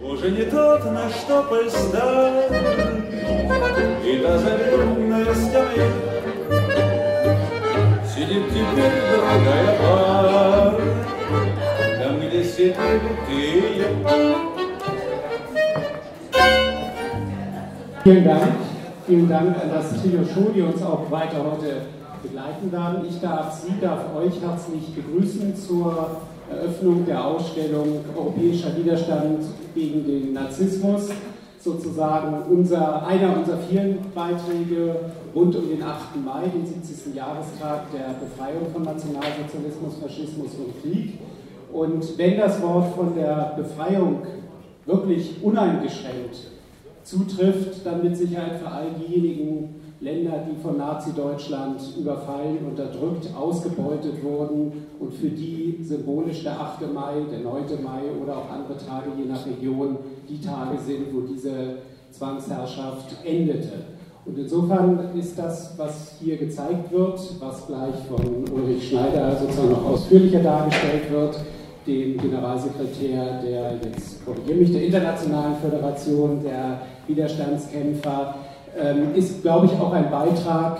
Уже не тот, на что польстать, И та заревная стая Сидит теперь другая пара, Там, где сидит ты и я. Vielen Dank. Vielen Dank an das Trio Show, die uns auch weiter heute begleiten werden. Ich darf Sie, darf euch herzlich begrüßen zur Eröffnung der Ausstellung Europäischer Widerstand gegen den Narzissmus. Sozusagen unser, einer unserer vielen Beiträge rund um den 8. Mai, den 70. Jahrestag der Befreiung von Nationalsozialismus, Faschismus und Krieg. Und wenn das Wort von der Befreiung wirklich uneingeschränkt zutrifft, dann mit Sicherheit für all diejenigen Länder, die von Nazi-Deutschland überfallen, unterdrückt, ausgebeutet wurden und für die symbolisch der 8. Mai, der 9. Mai oder auch andere Tage je nach Region die Tage sind, wo diese Zwangsherrschaft endete. Und insofern ist das, was hier gezeigt wird, was gleich von Ulrich Schneider sozusagen noch ausführlicher dargestellt wird, dem Generalsekretär der, jetzt korrigiere mich, der Internationalen Föderation der Widerstandskämpfer, ähm, ist, glaube ich, auch ein Beitrag,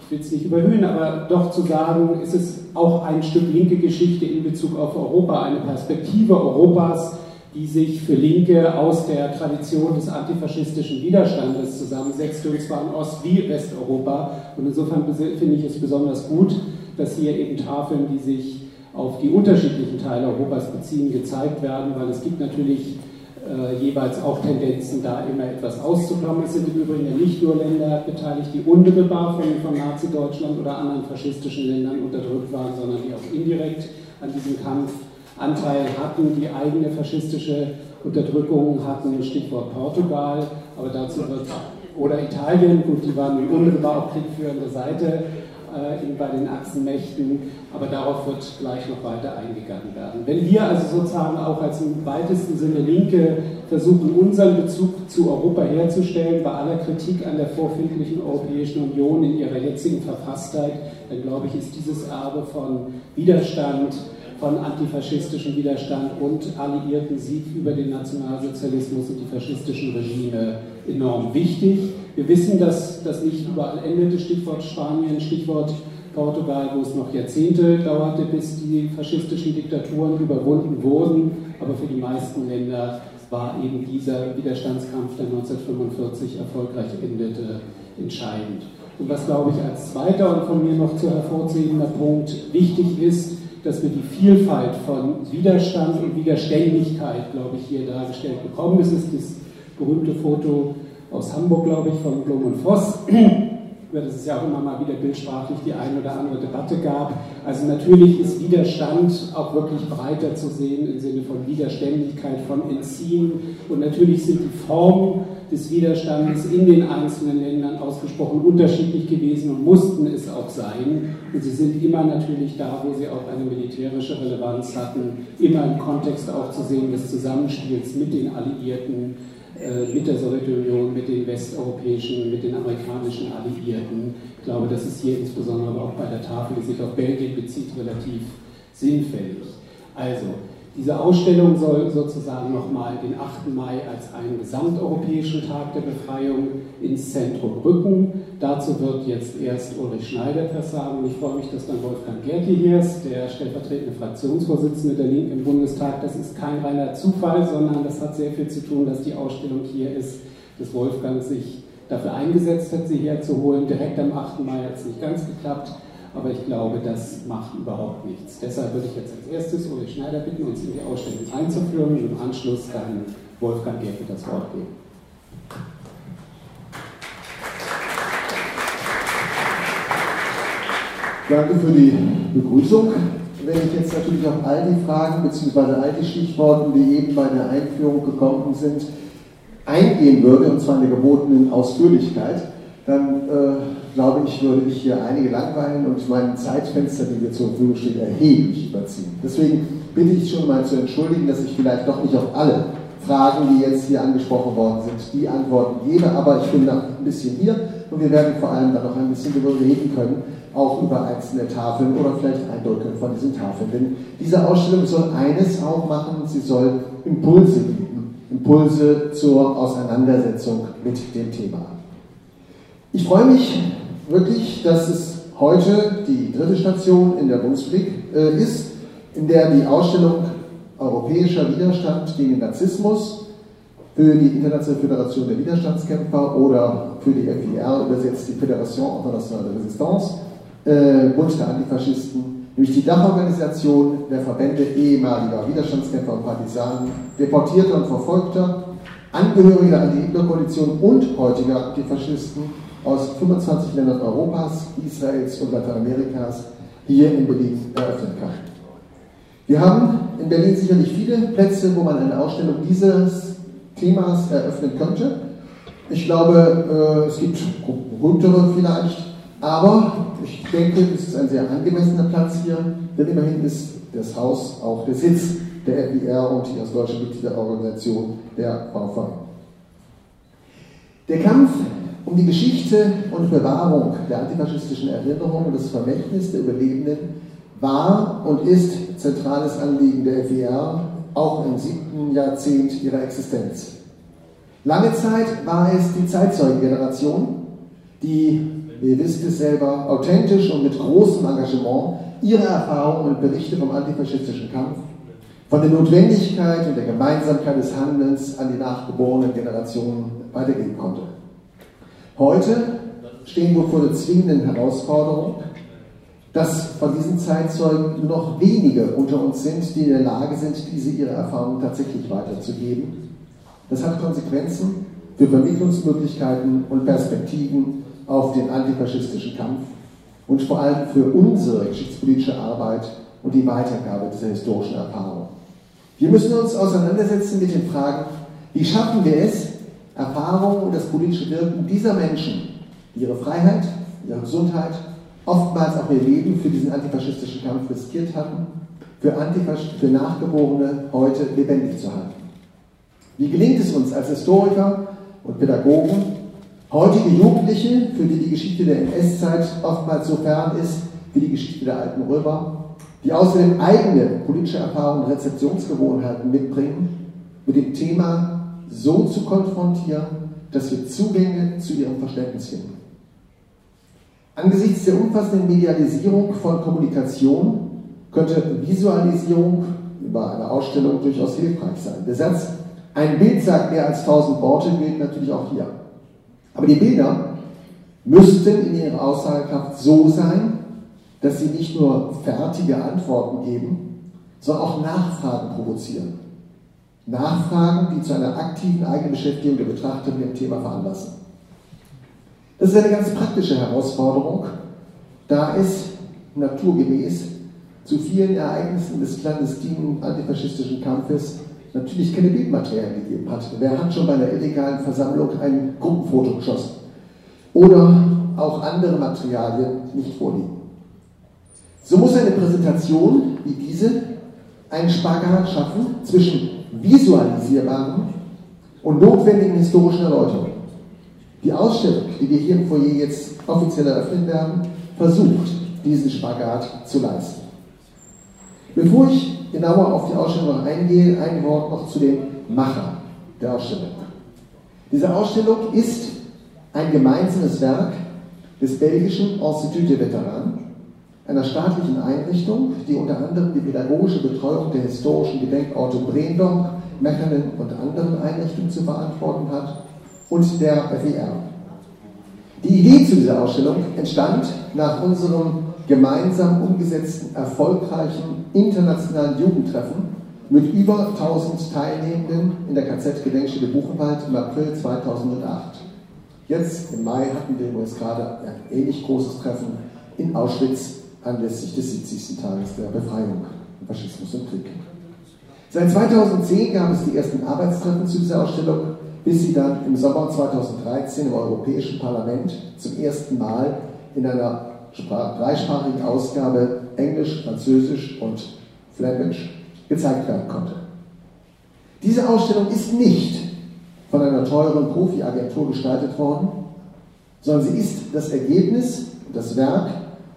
ich will es nicht überhöhen, aber doch zu sagen, ist es auch ein Stück linke Geschichte in Bezug auf Europa, eine Perspektive Europas, die sich für Linke aus der Tradition des antifaschistischen Widerstandes zusammensetzt, und zwar in Ost- wie Westeuropa. Und insofern finde ich es besonders gut, dass hier eben Tafeln, die sich auf die unterschiedlichen Teile Europas beziehen, gezeigt werden, weil es gibt natürlich äh, jeweils auch Tendenzen, da immer etwas auszuklammern. Es sind im Übrigen ja nicht nur Länder beteiligt, die unmittelbar von, von Nazi-Deutschland oder anderen faschistischen Ländern unterdrückt waren, sondern die auch indirekt an diesem Kampf Anteil hatten, die eigene faschistische Unterdrückung hatten, Stichwort Portugal, aber dazu wird, oder Italien, gut, die waren unmittelbar auf kriegführender Seite, äh, bei den Achsenmächten, aber darauf wird gleich noch weiter eingegangen werden. Wenn wir also sozusagen auch als im weitesten Sinne Linke versuchen, unseren Bezug zu Europa herzustellen, bei aller Kritik an der vorfindlichen Europäischen Union in ihrer jetzigen Verfasstheit, dann glaube ich, ist dieses Erbe von Widerstand, von antifaschistischem Widerstand und alliierten Sieg über den Nationalsozialismus und die faschistischen Regime enorm wichtig. Wir wissen, dass das nicht überall endete, Stichwort Spanien, Stichwort Portugal, wo es noch Jahrzehnte dauerte, bis die faschistischen Diktaturen überwunden wurden. Aber für die meisten Länder war eben dieser Widerstandskampf, der 1945 erfolgreich endete, entscheidend. Und was, glaube ich, als zweiter und von mir noch zu hervorziehender Punkt wichtig ist, dass wir die Vielfalt von Widerstand und Widerständigkeit, glaube ich, hier dargestellt bekommen. Das ist das berühmte Foto aus Hamburg, glaube ich, von Blum und Voss, über das es ja auch immer mal wieder bildsprachlich die eine oder andere Debatte gab. Also natürlich ist Widerstand auch wirklich breiter zu sehen im Sinne von Widerständigkeit, von Entziehen. Und natürlich sind die Formen des Widerstandes in den einzelnen Ländern ausgesprochen unterschiedlich gewesen und mussten es auch sein. Und sie sind immer natürlich da, wo sie auch eine militärische Relevanz hatten, immer im Kontext auch zu sehen des Zusammenspiels mit den Alliierten mit der Sowjetunion, mit den westeuropäischen, mit den amerikanischen Alliierten. Ich glaube, das ist hier insbesondere auch bei der Tafel, die sich auf Belgien bezieht, relativ sinnfällig. Also, diese Ausstellung soll sozusagen nochmal den 8. Mai als einen gesamteuropäischen Tag der Befreiung ins Zentrum rücken. Dazu wird jetzt erst Ulrich Schneider etwas sagen. Ich freue mich, dass dann Wolfgang Gerke hier ist, der stellvertretende Fraktionsvorsitzende der Linken im Bundestag. Das ist kein reiner Zufall, sondern das hat sehr viel zu tun, dass die Ausstellung hier ist, dass Wolfgang sich dafür eingesetzt hat, sie herzuholen. Direkt am 8. Mai hat es nicht ganz geklappt aber ich glaube, das macht überhaupt nichts. Deshalb würde ich jetzt als erstes Ulrich Schneider bitten, uns in die Ausstellung einzuführen und im Anschluss dann Wolfgang Gerke das Wort geben. Danke für die Begrüßung. Wenn ich jetzt natürlich auf all die Fragen bzw. all die Stichworte, die eben bei der Einführung gekommen sind, eingehen würde, und zwar in der gebotenen Ausführlichkeit, dann äh, glaube ich, würde ich hier einige langweilen und mein Zeitfenster, die mir zur Verfügung steht, erheblich überziehen. Deswegen bitte ich schon mal zu entschuldigen, dass ich vielleicht doch nicht auf alle Fragen, die jetzt hier angesprochen worden sind, die Antworten gebe, aber ich bin noch ein bisschen hier und wir werden vor allem dann noch ein bisschen darüber reden können, auch über einzelne Tafeln oder vielleicht Eindrücke von diesen Tafeln. Denn diese Ausstellung soll eines auch machen, sie soll Impulse geben Impulse zur Auseinandersetzung mit dem Thema. Ich freue mich wirklich, dass es heute die dritte Station in der Bundesblick äh, ist, in der die Ausstellung Europäischer Widerstand gegen den Narzissmus für die Internationale Föderation der Widerstandskämpfer oder für die FIR übersetzt die Fédération Internationale de Résistance, äh, Bund der Antifaschisten, nämlich die Dachorganisation der Verbände ehemaliger Widerstandskämpfer und Partisanen, Deportierter und Verfolgter, Angehörige der Anti-Hitler-Koalition und heutiger Antifaschisten aus 25 Ländern Europas, Israels und Lateinamerikas hier in Berlin eröffnen kann. Wir haben in Berlin sicherlich viele Plätze, wo man eine Ausstellung dieses Themas eröffnen könnte. Ich glaube, äh, es gibt berühmtere vielleicht, aber ich denke, es ist ein sehr angemessener Platz hier, denn immerhin ist das Haus auch der Sitz der FIR und die als deutsche Mitgliederorganisation der VV. Der Kampf um die Geschichte und Bewahrung der antifaschistischen Erinnerung und das Vermächtnis der Überlebenden war und ist zentrales Anliegen der FIR, auch im siebten Jahrzehnt ihrer Existenz. Lange Zeit war es die Zeitzeugengeneration, die, ihr wisst es selber, authentisch und mit großem Engagement ihre Erfahrungen und Berichte vom antifaschistischen Kampf, von der Notwendigkeit und der Gemeinsamkeit des Handelns an die nachgeborenen Generationen weitergeben konnte. Heute stehen wir vor der zwingenden Herausforderung, dass von diesen Zeitzeugen nur noch wenige unter uns sind, die in der Lage sind, diese ihre Erfahrungen tatsächlich weiterzugeben. Das hat Konsequenzen für Vermittlungsmöglichkeiten und Perspektiven auf den antifaschistischen Kampf und vor allem für unsere geschichtspolitische Arbeit und die Weitergabe dieser historischen Erfahrung. Wir müssen uns auseinandersetzen mit den Fragen, wie schaffen wir es, Erfahrung und das politische Wirken dieser Menschen, ihre Freiheit, ihre Gesundheit, oftmals auch ihr Leben für diesen antifaschistischen Kampf riskiert hatten, für, Antifasch für Nachgeborene heute lebendig zu halten. Wie gelingt es uns als Historiker und Pädagogen, heutige Jugendliche, für die die Geschichte der NS-Zeit oftmals so fern ist wie die Geschichte der alten Römer, die außerdem eigene politische Erfahrungen und Rezeptionsgewohnheiten mitbringen, mit dem Thema so zu konfrontieren, dass wir Zugänge zu ihrem Verständnis finden. Angesichts der umfassenden Medialisierung von Kommunikation könnte Visualisierung über eine Ausstellung durchaus hilfreich sein. Der Satz, ein Bild sagt mehr als tausend Worte, gilt natürlich auch hier. Aber die Bilder müssten in ihrer Aussagekraft so sein, dass sie nicht nur fertige Antworten geben, sondern auch Nachfragen provozieren. Nachfragen, die zu einer aktiven Eigenbeschäftigung der Betrachter mit dem Thema veranlassen. Das ist eine ganz praktische Herausforderung, da es naturgemäß zu vielen Ereignissen des clandestinen antifaschistischen Kampfes natürlich keine Bildmaterialien gegeben hat. Wer hat schon bei einer illegalen Versammlung ein Gruppenfoto geschossen? Oder auch andere Materialien nicht vorliegen. So muss eine Präsentation wie diese einen Spagat schaffen zwischen visualisierbaren und notwendigen historischen Erläuterungen. Die Ausstellung, die wir hier im Foyer jetzt offiziell eröffnen werden, versucht, diesen Spagat zu leisten. Bevor ich genauer auf die Ausstellung eingehe, ein Wort noch zu dem Macher der Ausstellung. Diese Ausstellung ist ein gemeinsames Werk des belgischen Institut de Veteranen, einer staatlichen Einrichtung, die unter anderem die pädagogische Betreuung der historischen Gedenkorte Brendonk, Mechelen und anderen Einrichtungen zu verantworten hat und der FER. Die Idee zu dieser Ausstellung entstand nach unserem gemeinsam umgesetzten erfolgreichen internationalen Jugendtreffen mit über 1000 Teilnehmenden in der KZ-Gedenkstätte Buchenwald im April 2008. Jetzt im Mai hatten wir übrigens gerade ein ähnlich großes Treffen in Auschwitz anlässlich des 70. Tages der Befreiung Faschismus und Krieg. Seit 2010 gab es die ersten Arbeitstreffen zu dieser Ausstellung, bis sie dann im Sommer 2013 im Europäischen Parlament zum ersten Mal in einer dreisprachigen Ausgabe Englisch, Französisch und Flämisch gezeigt werden konnte. Diese Ausstellung ist nicht von einer teuren Profi-Agentur gestaltet worden, sondern sie ist das Ergebnis, das Werk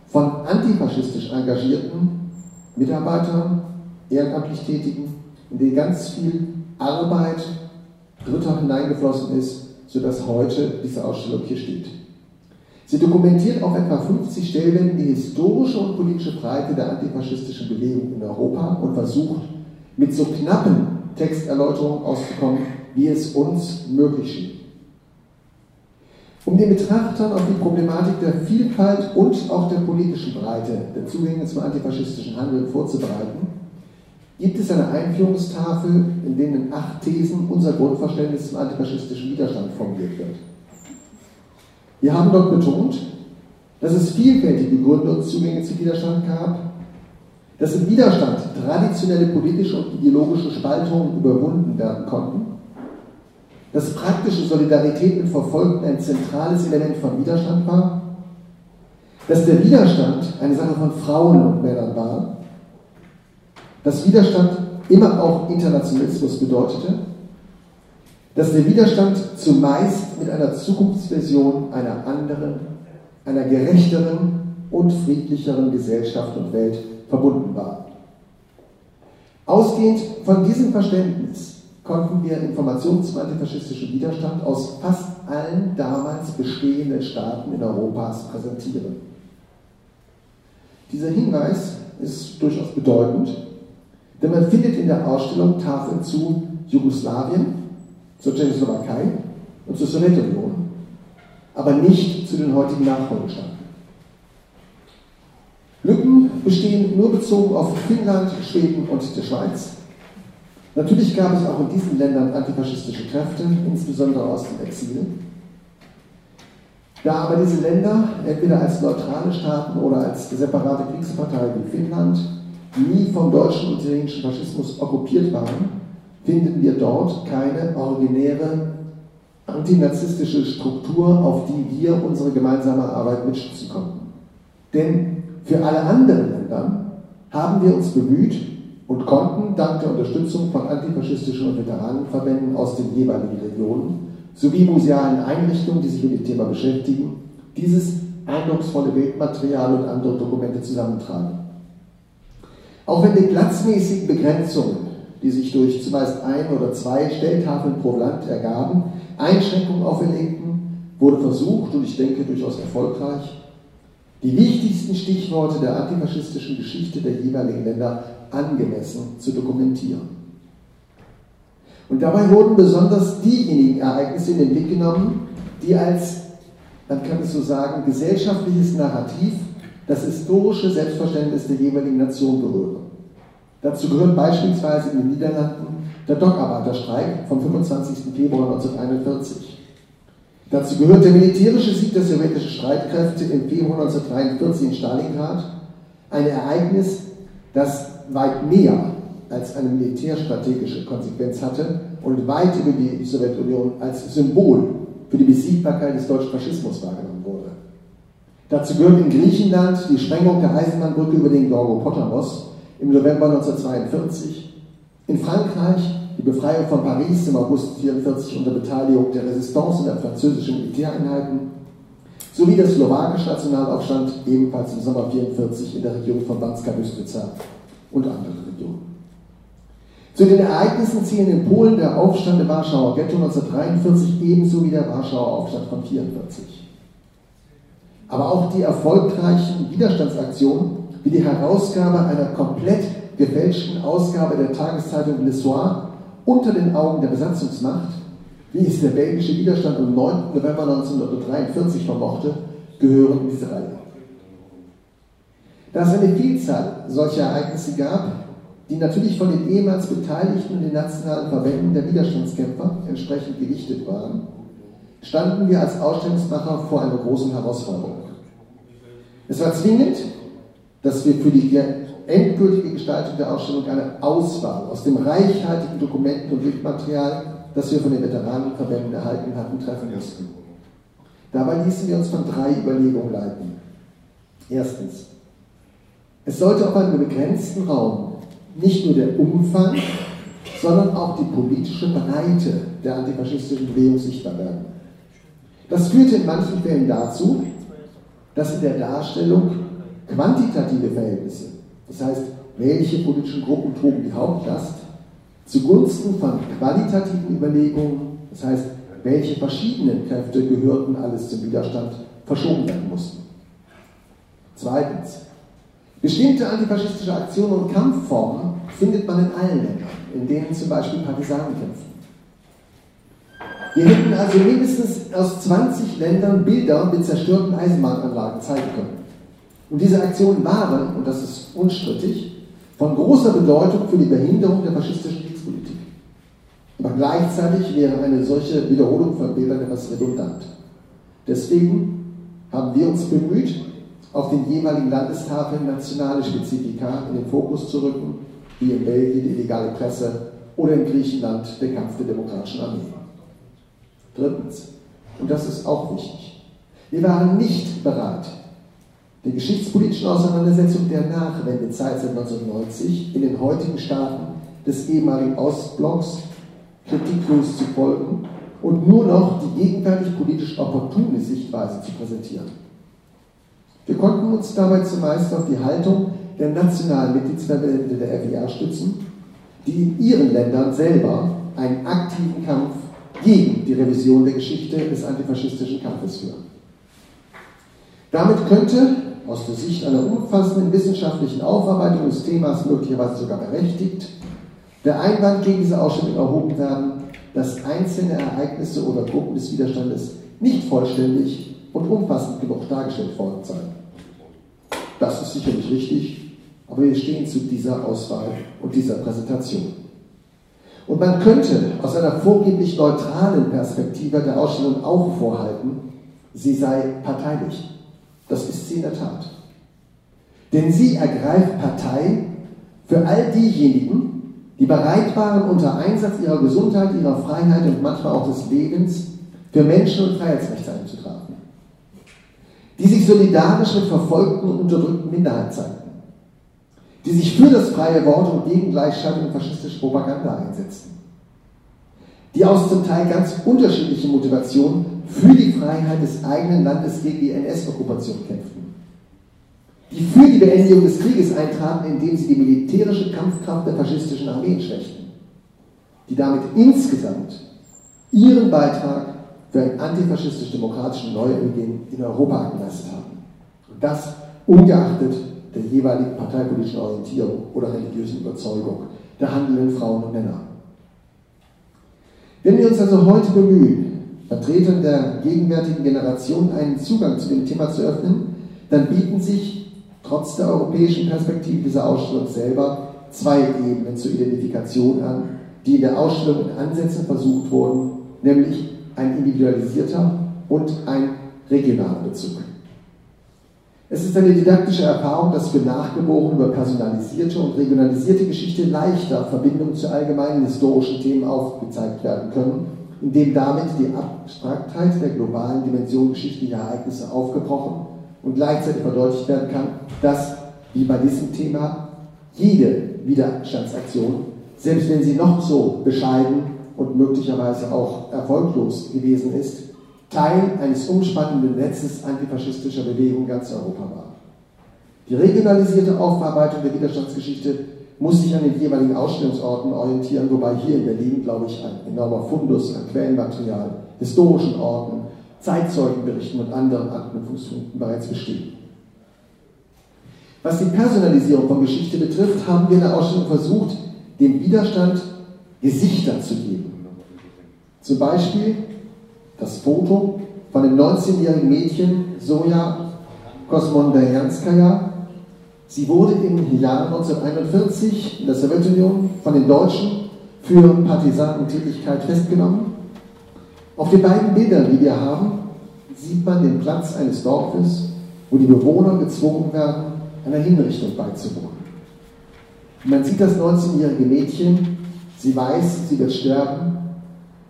von antifaschistisch engagierten Mitarbeitern, ehrenamtlich Tätigen, in denen ganz viel Arbeit, dritter hineingeflossen ist, sodass heute diese Ausstellung hier steht. Sie dokumentiert auf etwa 50 Stellen die historische und politische Breite der antifaschistischen Bewegung in Europa und versucht, mit so knappen Texterläuterungen auszukommen, wie es uns möglich schien. Um den Betrachtern auf die Problematik der Vielfalt und auch der politischen Breite der Zugänge zum antifaschistischen Handeln vorzubereiten, gibt es eine Einführungstafel, in denen in acht Thesen unser Grundverständnis zum antifaschistischen Widerstand formuliert wird. Wir haben dort betont, dass es vielfältige Gründe und Zugänge zum Widerstand gab, dass im Widerstand traditionelle politische und ideologische Spaltungen überwunden werden konnten, dass praktische Solidarität mit Verfolgten ein zentrales Element von Widerstand war, dass der Widerstand eine Sache von Frauen und Männern war, dass Widerstand immer auch Internationalismus bedeutete? Dass der Widerstand zumeist mit einer Zukunftsversion einer anderen, einer gerechteren und friedlicheren Gesellschaft und Welt verbunden war. Ausgehend von diesem Verständnis konnten wir Informationen zum antifaschistischen Widerstand aus fast allen damals bestehenden Staaten in Europas präsentieren. Dieser Hinweis ist durchaus bedeutend, denn man findet in der Ausstellung Tafeln zu Jugoslawien, zur Tschechoslowakei und zur Sowjetunion, aber nicht zu den heutigen Nachfolgestaaten. Lücken bestehen nur bezogen auf Finnland, Schweden und die Schweiz. Natürlich gab es auch in diesen Ländern antifaschistische Kräfte, insbesondere aus dem Exil. Da aber diese Länder entweder als neutrale Staaten oder als separate Kriegspartei wie Finnland nie vom deutschen und italienischen Faschismus okkupiert waren, finden wir dort keine originäre antinazistische Struktur, auf die wir unsere gemeinsame Arbeit mitstützen konnten. Denn für alle anderen Länder haben wir uns bemüht und konnten dank der Unterstützung von antifaschistischen und Veteranenverbänden aus den jeweiligen Regionen sowie musealen Einrichtungen, die sich mit dem Thema beschäftigen, dieses eindrucksvolle Bildmaterial und andere Dokumente zusammentragen. Auch wenn die platzmäßigen Begrenzungen die sich durch zumeist ein oder zwei Stelltafeln pro Land ergaben, Einschränkungen auferlegten, wurde versucht, und ich denke durchaus erfolgreich, die wichtigsten Stichworte der antifaschistischen Geschichte der jeweiligen Länder angemessen zu dokumentieren. Und dabei wurden besonders diejenigen Ereignisse in den Blick genommen, die als, man kann es so sagen, gesellschaftliches Narrativ das historische Selbstverständnis der jeweiligen Nation berühren. Dazu gehört beispielsweise in den Niederlanden der Dockarbeiterstreik vom 25. Februar 1941. Dazu gehört der militärische Sieg der sowjetischen Streitkräfte im Februar 1943 in Stalingrad, ein Ereignis, das weit mehr als eine militärstrategische Konsequenz hatte und weit über die Sowjetunion als Symbol für die Besiegbarkeit des deutschen Faschismus wahrgenommen wurde. Dazu gehört in Griechenland die Sprengung der Eisenbahnbrücke über den Gorgo Potamos im November 1942, in Frankreich die Befreiung von Paris im August 1944 unter Beteiligung der Resistance und der französischen Militäreinheiten, sowie der slowakische Nationalaufstand ebenfalls im Sommer 1944 in der Region von Banska Bystrica und anderen Regionen. Zu den Ereignissen zählen in Polen der Aufstand im Warschauer Ghetto 1943 ebenso wie der Warschauer Aufstand von 1944. Aber auch die erfolgreichen Widerstandsaktionen wie die Herausgabe einer komplett gefälschten Ausgabe der Tageszeitung Le Soir unter den Augen der Besatzungsmacht, wie es der belgische Widerstand am 9. November 1943 vermochte, gehören in diese Reihe. Da es eine Vielzahl solcher Ereignisse gab, die natürlich von den ehemals Beteiligten und den nationalen Verbänden der Widerstandskämpfer entsprechend gewichtet waren, standen wir als Ausstellungsmacher vor einer großen Herausforderung. Es war zwingend, dass wir für die endgültige Gestaltung der Ausstellung eine Auswahl aus dem reichhaltigen Dokumenten- und Bildmaterial, das wir von den Veteranenverbänden erhalten hatten, treffen mussten. Dabei ließen wir uns von drei Überlegungen leiten. Erstens, es sollte auf einem begrenzten Raum nicht nur der Umfang, sondern auch die politische Breite der antifaschistischen Bewegung sichtbar werden. Das führte in manchen Fällen dazu, dass in der Darstellung quantitative Verhältnisse, das heißt, welche politischen Gruppen trugen die Hauptlast, zugunsten von qualitativen Überlegungen Das heißt, welche verschiedenen Kräfte gehörten alles zum Widerstand, verschoben werden mussten. Zweitens, bestimmte antifaschistische Aktionen und Kampfformen findet man in allen Ländern, in denen zum Beispiel Partisanen kämpfen. Wir hätten also mindestens aus 20 Ländern Bilder mit zerstörten Eisenbahnanlagen zeigen können. Und diese Aktionen waren, und das ist unstrittig, von großer Bedeutung für die Behinderung der faschistischen Kriegspolitik. Aber gleichzeitig wäre eine solche Wiederholung von Bildern etwas redundant. Deswegen haben wir uns bemüht, auf den jeweiligen Landestafeln nationale Spezifika in den Fokus zu rücken, wie in Belgien die illegale Presse oder in Griechenland der Kampf der demokratischen Armee. Drittens, und das ist auch wichtig, wir waren nicht bereit, die geschichtspolitischen Auseinandersetzungen der Nachwendezeit seit 1990 in den heutigen Staaten des ehemaligen Ostblocks kritiklos zu folgen und nur noch die gegenwärtig politisch opportune Sichtweise zu präsentieren. Wir konnten uns dabei zumeist auf die Haltung der nationalen Mitgliedsverbände der FIA stützen, die in ihren Ländern selber einen aktiven Kampf gegen die Revision der Geschichte des antifaschistischen Kampfes führen. Damit könnte aus der Sicht einer umfassenden wissenschaftlichen Aufarbeitung des Themas möglicherweise sogar berechtigt der Einwand gegen diese Ausstellung erhoben werden, dass einzelne Ereignisse oder Gruppen des Widerstandes nicht vollständig und umfassend genug dargestellt worden seien. Das ist sicherlich richtig, aber wir stehen zu dieser Auswahl und dieser Präsentation. Und man könnte aus einer vorgeblich neutralen Perspektive der Ausstellung auch vorhalten, sie sei parteilich. Das ist sie in der Tat. Denn sie ergreift Partei für all diejenigen, die bereit waren, unter Einsatz ihrer Gesundheit, ihrer Freiheit und manchmal auch des Lebens für Menschen- und Freiheitsrechte einzutragen. Die sich solidarisch mit verfolgten und unterdrückten Minderheiten zeigten. Die sich für das freie Wort und gegen Gleichschaltung und faschistische Propaganda einsetzten. Die aus zum Teil ganz unterschiedlichen Motivationen für die Freiheit des eigenen Landes gegen die NS-Okkupation kämpften. Die für die Beendigung des Krieges eintraten, indem sie die militärische Kampfkraft der faschistischen Armeen schwächten. Die damit insgesamt ihren Beitrag für einen antifaschistisch-demokratischen Neubeginn in Europa geleistet haben. Und das ungeachtet der jeweiligen parteipolitischen Orientierung oder religiösen Überzeugung der handelnden Frauen und Männer. Wenn wir uns also heute bemühen, Vertretern der gegenwärtigen Generation einen Zugang zu dem Thema zu öffnen, dann bieten sich trotz der europäischen Perspektive dieser Ausstellung selber zwei Ebenen zur Identifikation an, die in der Ausstellung in Ansätzen versucht wurden, nämlich ein individualisierter und ein regionaler Bezug. Es ist eine didaktische Erfahrung, dass für Nachgeborene über personalisierte und regionalisierte Geschichte leichter Verbindungen zu allgemeinen historischen Themen aufgezeigt werden können indem damit die Abstraktheit der globalen Dimension geschichtlicher Ereignisse aufgebrochen und gleichzeitig verdeutlicht werden kann, dass, wie bei diesem Thema, jede Widerstandsaktion, selbst wenn sie noch so bescheiden und möglicherweise auch erfolglos gewesen ist, Teil eines umspannenden Netzes antifaschistischer Bewegungen ganz Europa war. Die regionalisierte Aufarbeitung der Widerstandsgeschichte muss sich an den jeweiligen Ausstellungsorten orientieren, wobei hier in Berlin, glaube ich, ein enormer Fundus an Quellenmaterial, historischen Orten, Zeitzeugenberichten und anderen Anknüpfungspunkten bereits besteht. Was die Personalisierung von Geschichte betrifft, haben wir in der Ausstellung versucht, dem Widerstand Gesichter zu geben. Zum Beispiel das Foto von dem 19-jährigen Mädchen Soja Kosmondajanskaya, Sie wurde im Jahr 1941 in der Sowjetunion von den Deutschen für Partisanentätigkeit festgenommen. Auf den beiden Bildern, die wir haben, sieht man den Platz eines Dorfes, wo die Bewohner gezwungen werden, einer Hinrichtung beizuwohnen. Man sieht das 19-jährige Mädchen, sie weiß, sie wird sterben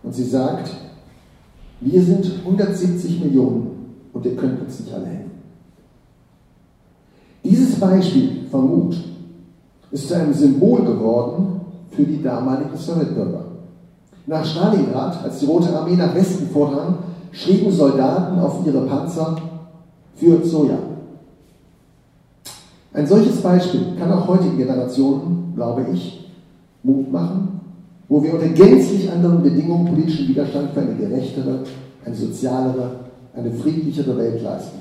und sie sagt, wir sind 170 Millionen und ihr könnt uns nicht alle helfen. Dieses Beispiel von Mut ist zu einem Symbol geworden für die damaligen Sowjetbürger. Nach Stalingrad, als die Rote Armee nach Westen vordrang, schrieben Soldaten auf ihre Panzer für Soja. Ein solches Beispiel kann auch heutigen Generationen, glaube ich, Mut machen wo wir unter gänzlich anderen Bedingungen politischen Widerstand für eine gerechtere, eine sozialere, eine friedlichere Welt leisten.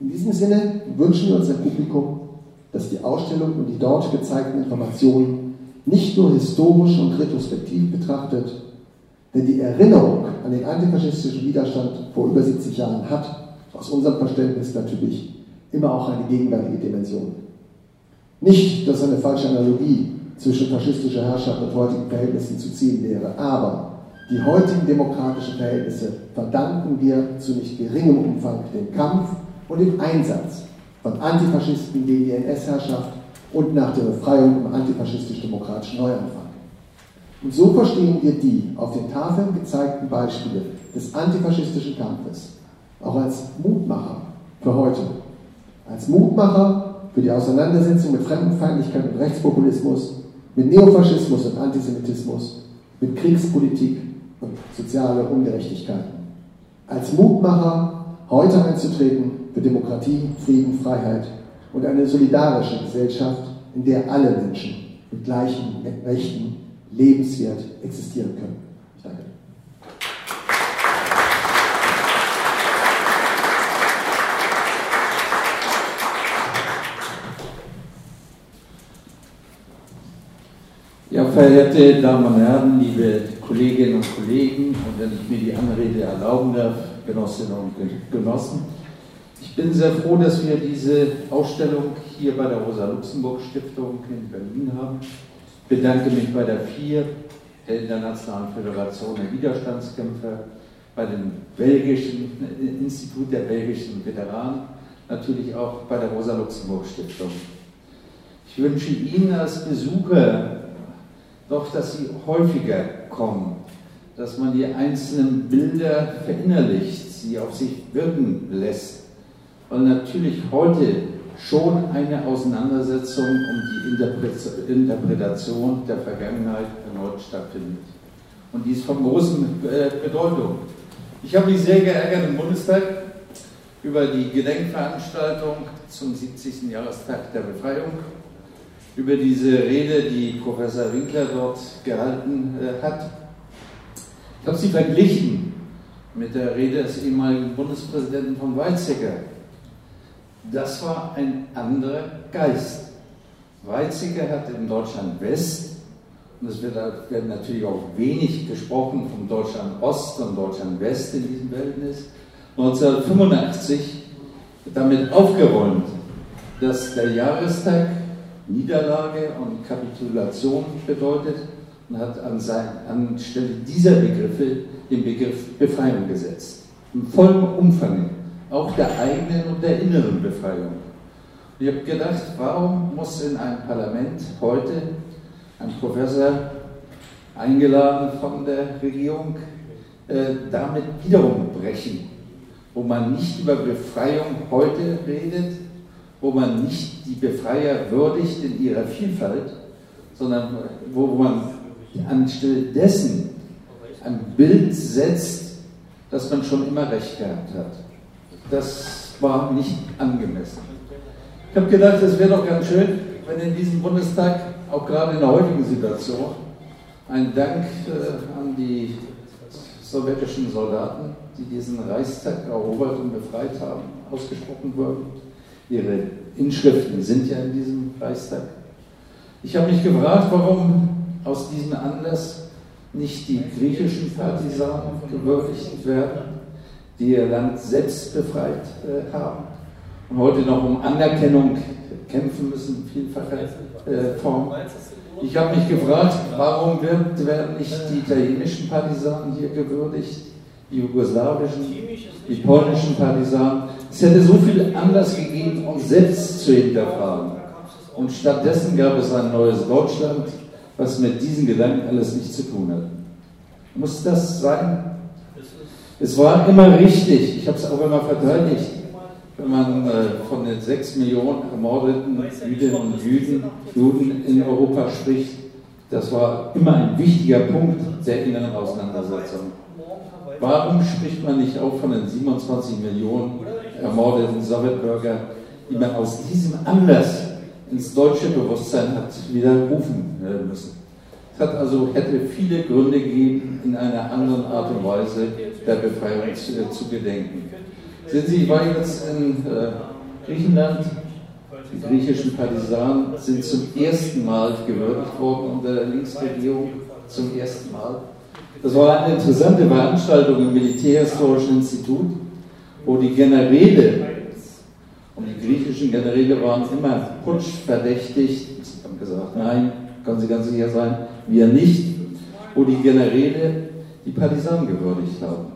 In diesem Sinne wünschen wir uns im Publikum, dass die Ausstellung und die dort gezeigten Informationen nicht nur historisch und retrospektiv betrachtet, denn die Erinnerung an den antifaschistischen Widerstand vor über 70 Jahren hat, aus unserem Verständnis natürlich, immer auch eine gegenwärtige Dimension. Nicht, dass eine falsche Analogie zwischen faschistischer Herrschaft und heutigen Verhältnissen zu ziehen wäre, aber die heutigen demokratischen Verhältnisse verdanken wir zu nicht geringem Umfang dem Kampf und dem Einsatz von Antifaschisten gegen die NS-Herrschaft und nach der Befreiung im antifaschistisch-demokratischen Neuanfang. Und so verstehen wir die auf den Tafeln gezeigten Beispiele des antifaschistischen Kampfes auch als Mutmacher für heute. Als Mutmacher für die Auseinandersetzung mit Fremdenfeindlichkeit und Rechtspopulismus, mit Neofaschismus und Antisemitismus, mit Kriegspolitik und soziale Ungerechtigkeiten. Als Mutmacher heute einzutreten für Demokratie, Frieden, Freiheit und eine solidarische Gesellschaft, in der alle Menschen mit gleichen Rechten lebenswert existieren können. Ich danke. Ja, verehrte Damen und Herren, liebe Kolleginnen und Kollegen, und wenn ich mir die Anrede erlauben darf, Genossinnen und Genossen, ich bin sehr froh, dass wir diese Ausstellung hier bei der Rosa-Luxemburg-Stiftung in Berlin haben. Ich bedanke mich bei der FIR, der Internationalen Föderation der Widerstandskämpfer, bei dem belgischen Institut der belgischen Veteranen, natürlich auch bei der Rosa-Luxemburg-Stiftung. Ich wünsche Ihnen als Besucher doch, dass Sie häufiger kommen, dass man die einzelnen Bilder verinnerlicht, sie auf sich wirken lässt weil natürlich heute schon eine Auseinandersetzung um die Interpretation der Vergangenheit erneut stattfindet. Und die ist von großen äh, Bedeutung. Ich habe mich sehr geärgert im Bundestag über die Gedenkveranstaltung zum 70. Jahrestag der Befreiung, über diese Rede, die Professor Winkler dort gehalten äh, hat. Ich habe sie verglichen mit der Rede des ehemaligen Bundespräsidenten von Weizsäcker, das war ein anderer Geist. Weizsäcker hat in Deutschland West, und es wird, wird natürlich auch wenig gesprochen von Deutschland Ost und Deutschland West in diesem Verhältnis, 1985 damit aufgeräumt, dass der Jahrestag Niederlage und Kapitulation bedeutet und hat an sein, anstelle dieser Begriffe den Begriff Befreiung gesetzt. Im vollen Umfang auch der eigenen und der inneren Befreiung. ich habe gedacht, warum muss in einem Parlament heute ein Professor eingeladen von der Regierung äh, damit wiederum brechen, wo man nicht über Befreiung heute redet, wo man nicht die Befreier würdigt in ihrer Vielfalt, sondern wo man anstelle dessen ein Bild setzt, dass man schon immer recht gehabt hat das war nicht angemessen. Ich habe gedacht, es wäre doch ganz schön, wenn in diesem Bundestag, auch gerade in der heutigen Situation, ein Dank äh, an die sowjetischen Soldaten, die diesen Reichstag erobert und befreit haben, ausgesprochen wird. Ihre Inschriften sind ja in diesem Reichstag. Ich habe mich gefragt, warum aus diesem Anlass nicht die griechischen Partisanen gewürdigt werden die ihr Land selbst befreit äh, haben und heute noch um Anerkennung kämpfen müssen, vielfacher äh, Form. Ich habe mich gefragt, warum wird, werden nicht die italienischen Partisanen hier gewürdigt, die jugoslawischen, die polnischen Partisanen. Es hätte so viel Anlass gegeben, uns selbst zu hinterfragen. Und stattdessen gab es ein neues Deutschland, was mit diesen Gedanken alles nichts zu tun hat. Muss das sein? Es war immer richtig, ich habe es auch immer verteidigt, wenn man äh, von den sechs Millionen ermordeten Jüdinnen und Juden, Juden in Europa spricht. Das war immer ein wichtiger Punkt der inneren Auseinandersetzung. Warum spricht man nicht auch von den 27 Millionen ermordeten Sowjetbürger, die man aus diesem Anlass ins deutsche Bewusstsein hat wieder rufen äh, müssen? Es hat also, hätte viele Gründe gegeben, in einer anderen Art und Weise der Befreiung zu, zu gedenken. Sehen Sie, ich war jetzt in äh, Griechenland. Die griechischen Partisanen sind zum ersten Mal gewürdigt worden unter der Linksregierung. Zum ersten Mal. Das war eine interessante Veranstaltung im Militärhistorischen Institut, wo die Generäle, und die griechischen Generäle waren immer putschverdächtigt, sie haben gesagt, nein, können Sie ganz sicher sein, wir nicht, wo die Generäle die Partisanen gewürdigt haben.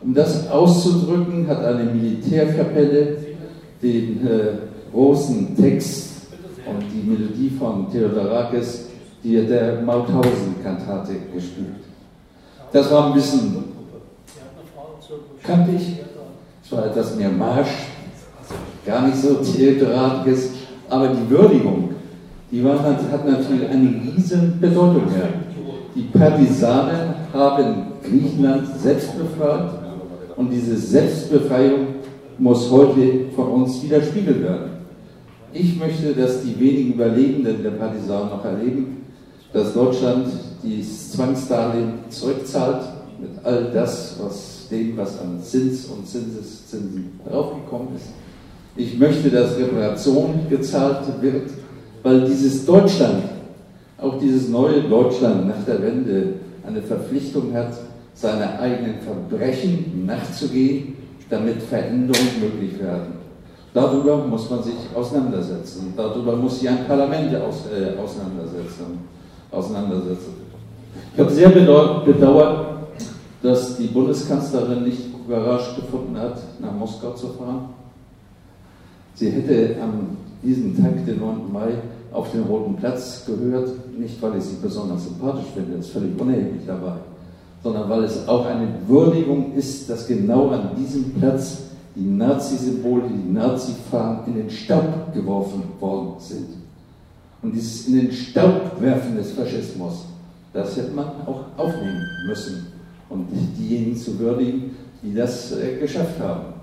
Um das auszudrücken, hat eine Militärkapelle den äh, großen Text und die Melodie von Theodorakis, die der Mauthausen-Kantate gespielt. Das war ein bisschen kantig, es war etwas mehr Marsch, gar nicht so Theodorakis, aber die Würdigung, die war, hat natürlich eine riesen Bedeutung gehabt. Die Partisanen haben Griechenland selbst befreit und diese Selbstbefreiung muss heute von uns widerspiegelt werden. Ich möchte, dass die wenigen Überlebenden der Partisanen noch erleben, dass Deutschland die Zwangsdarlehen zurückzahlt mit all das, was dem, was an Zins und Zinseszinsen draufgekommen ist. Ich möchte, dass Reparation gezahlt wird, weil dieses Deutschland, auch dieses neue Deutschland nach der Wende, eine Verpflichtung hat, seine eigenen Verbrechen nachzugehen, damit Veränderungen möglich werden. Darüber muss man sich auseinandersetzen. Darüber muss sich ein Parlament aus, äh, auseinandersetzen, auseinandersetzen. Ich habe sehr bedauert, dass die Bundeskanzlerin nicht Courage gefunden hat, nach Moskau zu fahren. Sie hätte am diesem Tag, den 9. Mai, auf den Roten Platz gehört, nicht weil ich sie besonders sympathisch finde, das ist völlig unerheblich dabei, sondern weil es auch eine Würdigung ist, dass genau an diesem Platz die Nazi-Symbole, die Nazi-Fahnen in den Staub geworfen worden sind. Und dieses in den Staub werfen des Faschismus, das hätte man auch aufnehmen müssen und diejenigen zu würdigen, die das äh, geschafft haben.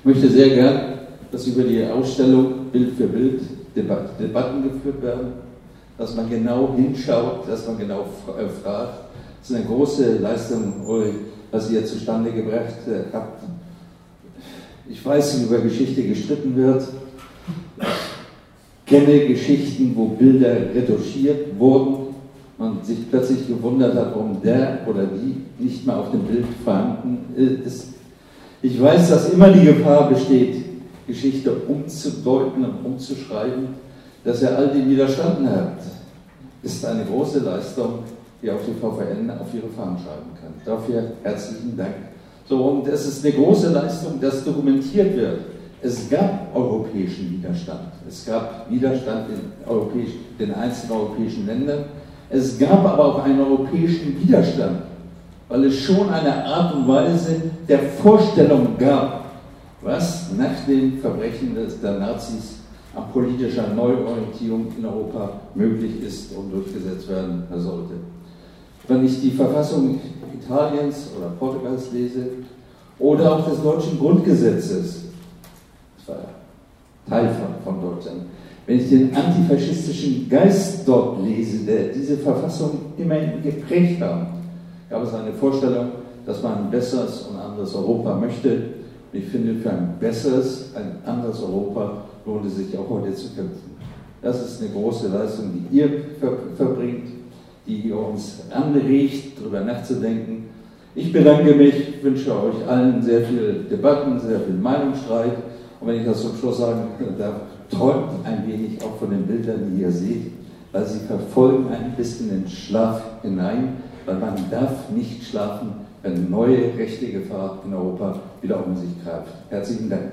Ich möchte sehr gern, dass über die Ausstellung Bild für Bild Debatten geführt werden, dass man genau hinschaut, dass man genau äh, fragt, das ist eine große Leistung, was ihr zustande gebracht äh, habt. Ich weiß, wie über Geschichte gestritten wird. Ich kenne Geschichten, wo Bilder retuschiert wurden sich plötzlich gewundert hat, warum der oder die nicht mehr auf dem Bild vorhanden ist. Ich weiß, dass immer die Gefahr besteht, Geschichte umzudeuten und umzuschreiben, dass er all dem widerstanden hat. Ist eine große Leistung die auch die VVN auf ihre Fahnen schreiben kann. Dafür herzlichen Dank. So, und es ist eine große Leistung, dass dokumentiert wird. Es gab europäischen Widerstand. Es gab Widerstand in den einzelnen europäischen Ländern. Es gab aber auch einen europäischen Widerstand, weil es schon eine Art und Weise der Vorstellung gab, was nach den Verbrechen der Nazis an politischer Neuorientierung in Europa möglich ist und durchgesetzt werden sollte. Wenn ich die Verfassung Italiens oder Portugals lese oder auch des deutschen Grundgesetzes, das war Teil von, von Deutschland, wenn ich den antifaschistischen Geist dort lese, der diese Verfassung immerhin geprägt hat, gab es eine Vorstellung, dass man ein besseres und anderes Europa möchte. Und ich finde, für ein besseres, ein anderes Europa lohnt es sich auch heute zu kämpfen. Das ist eine große Leistung, die ihr verbringt die uns anregt, darüber nachzudenken. Ich bedanke mich, wünsche euch allen sehr viele Debatten, sehr viel Meinungsstreit. Und wenn ich das zum Schluss sagen darf, träumt ein wenig auch von den Bildern, die ihr seht, weil sie verfolgen ein bisschen den Schlaf hinein, weil man darf nicht schlafen, wenn neue rechte Gefahr in Europa wieder um sich greift. Herzlichen Dank.